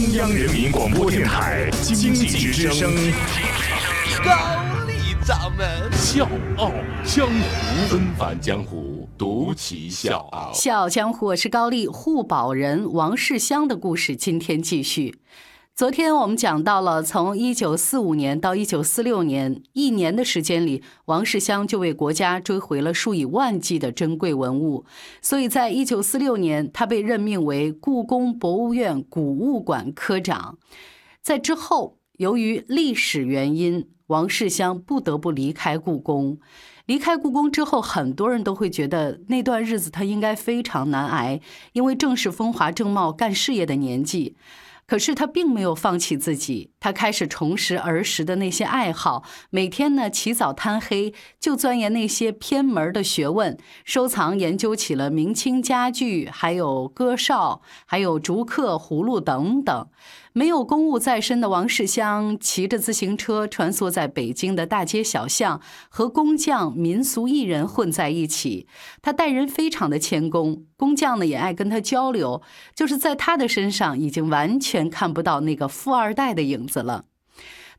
中央人民广播电台经济之声，高丽掌门笑傲江湖，纷返江湖，独骑笑傲。笑傲江湖，我是高丽，护宝人王世襄的故事，今天继续。昨天我们讲到了，从一九四五年到一九四六年一年的时间里，王世襄就为国家追回了数以万计的珍贵文物。所以在一九四六年，他被任命为故宫博物院古物馆科长。在之后，由于历史原因，王世襄不得不离开故宫。离开故宫之后，很多人都会觉得那段日子他应该非常难挨，因为正是风华正茂、干事业的年纪。可是他并没有放弃自己，他开始重拾儿时的那些爱好，每天呢起早贪黑就钻研那些偏门的学问，收藏研究起了明清家具，还有歌哨，还有竹刻、葫芦等等。没有公务在身的王世襄，骑着自行车穿梭在北京的大街小巷，和工匠、民俗艺人混在一起。他待人非常的谦恭，工匠呢也爱跟他交流。就是在他的身上，已经完全看不到那个富二代的影子了。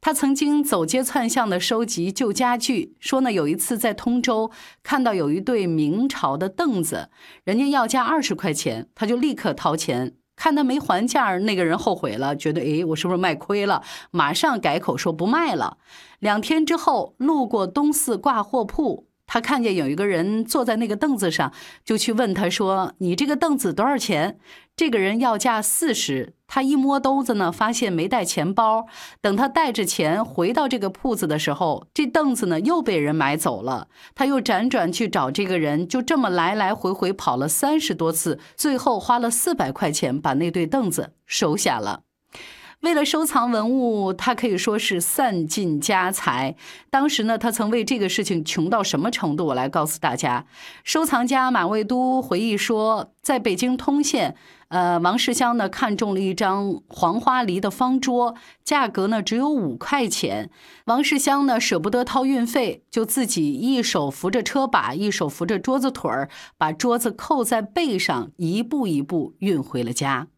他曾经走街串巷的收集旧家具，说呢有一次在通州看到有一对明朝的凳子，人家要价二十块钱，他就立刻掏钱。看他没还价，那个人后悔了，觉得诶，我是不是卖亏了？马上改口说不卖了。两天之后，路过东四挂货铺，他看见有一个人坐在那个凳子上，就去问他说：“你这个凳子多少钱？”这个人要价四十，他一摸兜子呢，发现没带钱包。等他带着钱回到这个铺子的时候，这凳子呢又被人买走了。他又辗转去找这个人，就这么来来回回跑了三十多次，最后花了四百块钱把那对凳子收下了。为了收藏文物，他可以说是散尽家财。当时呢，他曾为这个事情穷到什么程度？我来告诉大家。收藏家马未都回忆说，在北京通县，呃，王世襄呢看中了一张黄花梨的方桌，价格呢只有五块钱。王世襄呢舍不得掏运费，就自己一手扶着车把，一手扶着桌子腿儿，把桌子扣在背上，一步一步运回了家。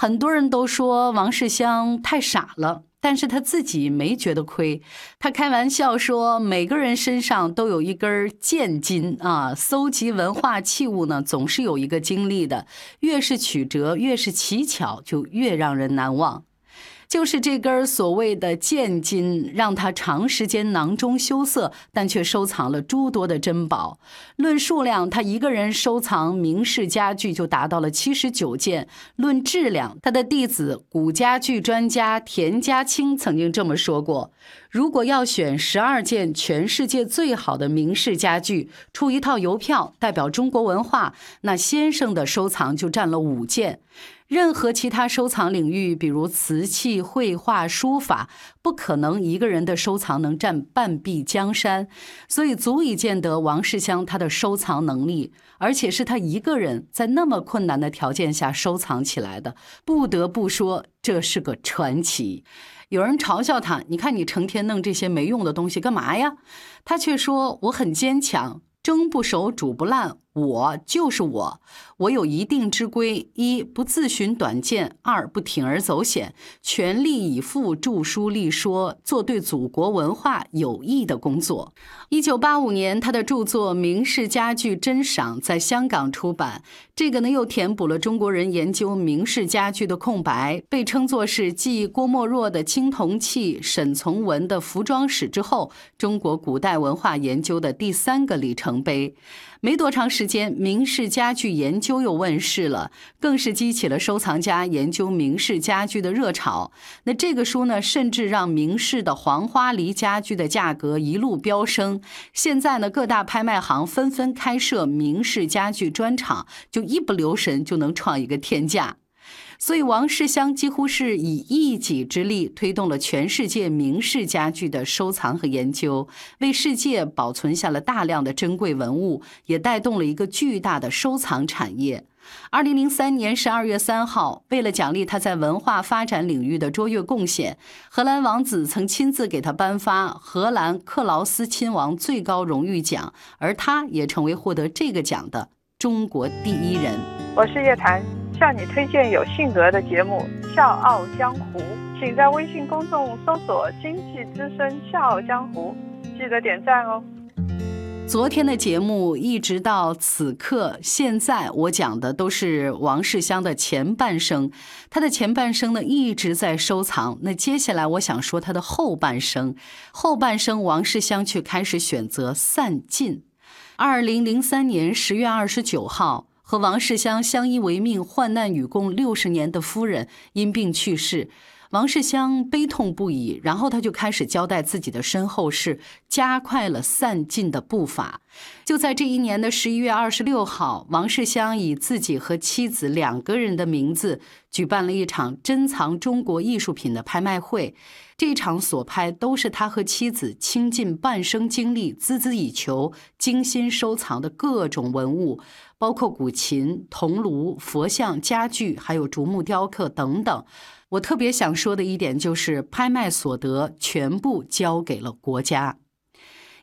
很多人都说王世襄太傻了，但是他自己没觉得亏。他开玩笑说，每个人身上都有一根贱筋啊！搜集文化器物呢，总是有一个经历的，越是曲折，越是奇巧，就越让人难忘。就是这根所谓的贱金，让他长时间囊中羞涩，但却收藏了诸多的珍宝。论数量，他一个人收藏明式家具就达到了七十九件；论质量，他的弟子古家具专家田家清曾经这么说过：如果要选十二件全世界最好的明式家具，出一套邮票代表中国文化，那先生的收藏就占了五件。任何其他收藏领域，比如瓷器、绘画、书法，不可能一个人的收藏能占半壁江山，所以足以见得王世襄他的收藏能力，而且是他一个人在那么困难的条件下收藏起来的，不得不说这是个传奇。有人嘲笑他，你看你成天弄这些没用的东西干嘛呀？他却说我很坚强，蒸不熟，煮不烂。我就是我，我有一定之规：一不自寻短见；二不铤而走险，全力以赴著书立说，做对祖国文化有益的工作。一九八五年，他的著作《明式家具珍赏》在香港出版，这个呢又填补了中国人研究明式家具的空白，被称作是继郭沫若的青铜器、沈从文的服装史之后，中国古代文化研究的第三个里程碑。没多长时间，明式家具研究又问世了，更是激起了收藏家研究明式家具的热潮。那这个书呢，甚至让明式的黄花梨家具的价格一路飙升。现在呢，各大拍卖行纷纷开设明式家具专场，就一不留神就能创一个天价。所以，王世襄几乎是以一己之力推动了全世界明式家具的收藏和研究，为世界保存下了大量的珍贵文物，也带动了一个巨大的收藏产业。二零零三年十二月三号，为了奖励他在文化发展领域的卓越贡献，荷兰王子曾亲自给他颁发荷兰克劳斯亲王最高荣誉奖，而他也成为获得这个奖的中国第一人。我是叶檀。向你推荐有性格的节目。笑傲江湖，请在微信公众搜索“经济之声笑傲江湖”，记得点赞哦。昨天的节目一直到此刻，现在我讲的都是王世襄的前半生，他的前半生呢一直在收藏。那接下来我想说他的后半生，后半生王世襄却开始选择散尽。二零零三年十月二十九号，和王世襄相依为命、患难与共六十年的夫人因病去世。王世襄悲痛不已，然后他就开始交代自己的身后事，加快了散尽的步伐。就在这一年的十一月二十六号，王世襄以自己和妻子两个人的名字举办了一场珍藏中国艺术品的拍卖会。这场所拍都是他和妻子倾尽半生精力、孜孜以求、精心收藏的各种文物，包括古琴、铜炉、佛像、家具，还有竹木雕刻等等。我特别想说的一点就是，拍卖所得全部交给了国家。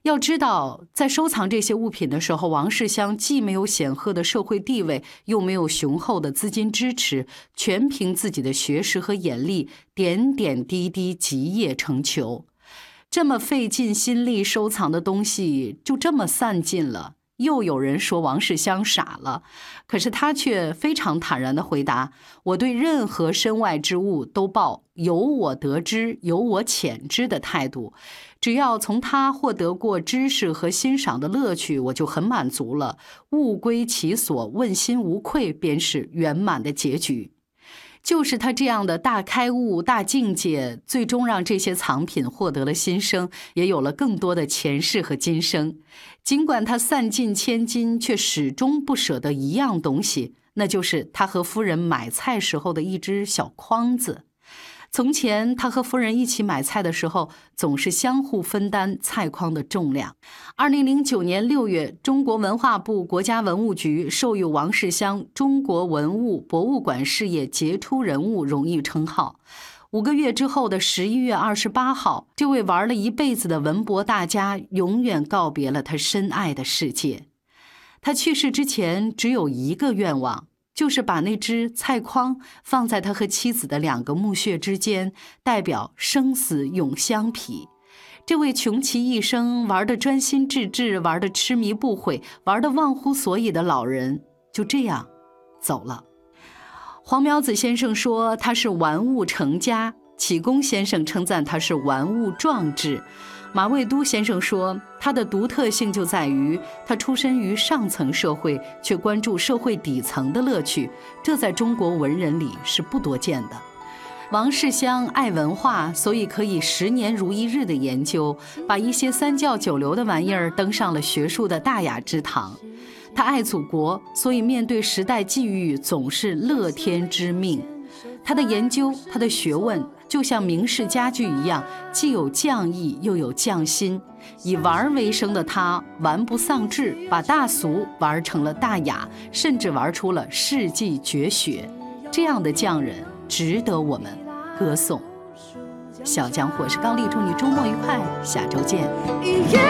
要知道，在收藏这些物品的时候，王世襄既没有显赫的社会地位，又没有雄厚的资金支持，全凭自己的学识和眼力，点点滴滴集腋成裘。这么费尽心力收藏的东西，就这么散尽了。又有人说王世襄傻了，可是他却非常坦然地回答：“我对任何身外之物都抱有我得之、有我浅之的态度，只要从他获得过知识和欣赏的乐趣，我就很满足了。物归其所，问心无愧，便是圆满的结局。”就是他这样的大开悟、大境界，最终让这些藏品获得了新生，也有了更多的前世和今生。尽管他散尽千金，却始终不舍得一样东西，那就是他和夫人买菜时候的一只小筐子。从前，他和夫人一起买菜的时候，总是相互分担菜筐的重量。二零零九年六月，中国文化部国家文物局授予王世襄“中国文物博物馆事业杰出人物”荣誉称号。五个月之后的十一月二十八号，这位玩了一辈子的文博大家永远告别了他深爱的世界。他去世之前只有一个愿望。就是把那只菜筐放在他和妻子的两个墓穴之间，代表生死永相匹。这位穷其一生玩的专心致志、玩的痴迷不悔、玩的忘乎所以的老人，就这样走了。黄苗子先生说他是玩物成家，启功先生称赞他是玩物壮志。马未都先生说，他的独特性就在于他出身于上层社会，却关注社会底层的乐趣，这在中国文人里是不多见的。王世襄爱文化，所以可以十年如一日的研究，把一些三教九流的玩意儿登上了学术的大雅之堂。他爱祖国，所以面对时代际遇总是乐天知命。他的研究，他的学问。就像明式家具一样，既有匠艺又有匠心。以玩为生的他，玩不丧志，把大俗玩成了大雅，甚至玩出了世纪绝学。这样的匠人值得我们歌颂。小江湖是高丽，祝你周末愉快，下周见。一千年